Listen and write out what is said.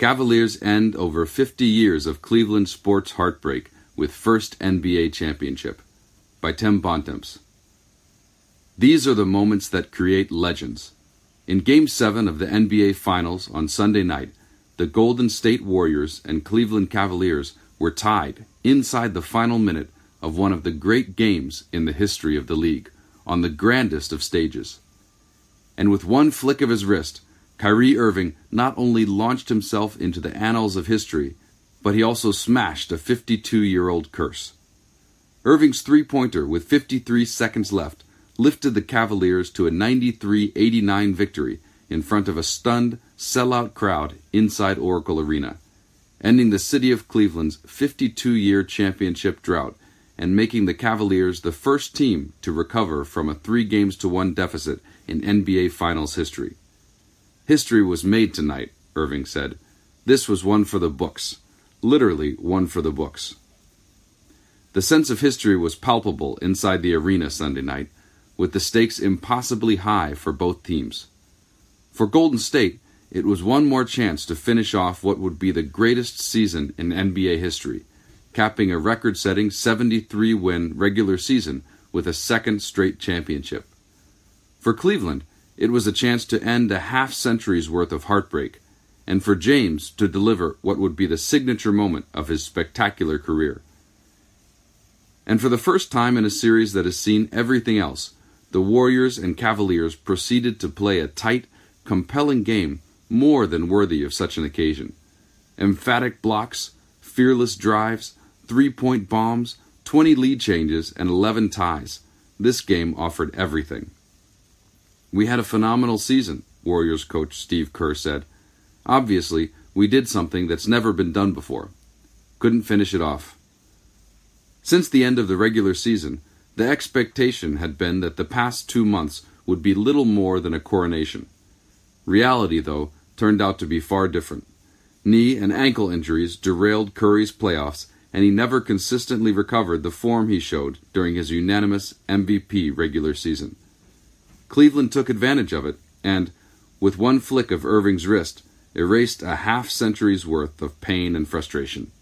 Cavaliers end over 50 years of Cleveland sports heartbreak with first NBA championship by Tim Bontemps. These are the moments that create legends. In Game 7 of the NBA Finals on Sunday night, the Golden State Warriors and Cleveland Cavaliers were tied inside the final minute of one of the great games in the history of the league on the grandest of stages. And with one flick of his wrist, Kyrie Irving not only launched himself into the annals of history, but he also smashed a 52 year old curse. Irving's three pointer with 53 seconds left lifted the Cavaliers to a 93 89 victory in front of a stunned, sellout crowd inside Oracle Arena, ending the city of Cleveland's 52 year championship drought and making the Cavaliers the first team to recover from a three games to one deficit in NBA Finals history. History was made tonight, Irving said. This was one for the books, literally one for the books. The sense of history was palpable inside the arena Sunday night, with the stakes impossibly high for both teams. For Golden State, it was one more chance to finish off what would be the greatest season in NBA history, capping a record setting 73 win regular season with a second straight championship. For Cleveland, it was a chance to end a half century's worth of heartbreak, and for James to deliver what would be the signature moment of his spectacular career. And for the first time in a series that has seen everything else, the Warriors and Cavaliers proceeded to play a tight, compelling game more than worthy of such an occasion. Emphatic blocks, fearless drives, three point bombs, 20 lead changes, and 11 ties. This game offered everything. We had a phenomenal season, Warriors coach Steve Kerr said. Obviously, we did something that's never been done before. Couldn't finish it off. Since the end of the regular season, the expectation had been that the past two months would be little more than a coronation. Reality, though, turned out to be far different. Knee and ankle injuries derailed Curry's playoffs, and he never consistently recovered the form he showed during his unanimous MVP regular season. Cleveland took advantage of it and, with one flick of Irving's wrist, erased a half century's worth of pain and frustration.